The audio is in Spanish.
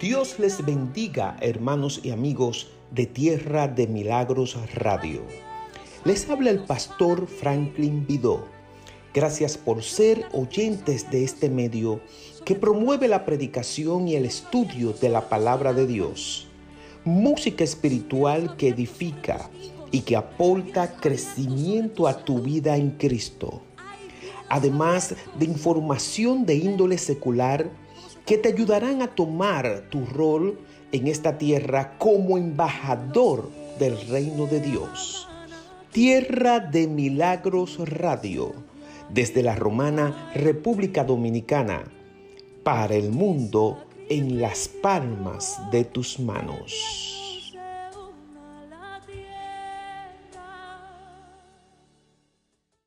Dios les bendiga, hermanos y amigos de Tierra de Milagros Radio. Les habla el pastor Franklin Vidó. Gracias por ser oyentes de este medio que promueve la predicación y el estudio de la palabra de Dios. Música espiritual que edifica y que aporta crecimiento a tu vida en Cristo. Además de información de índole secular que te ayudarán a tomar tu rol en esta tierra como embajador del reino de Dios. Tierra de Milagros Radio, desde la romana República Dominicana, para el mundo en las palmas de tus manos.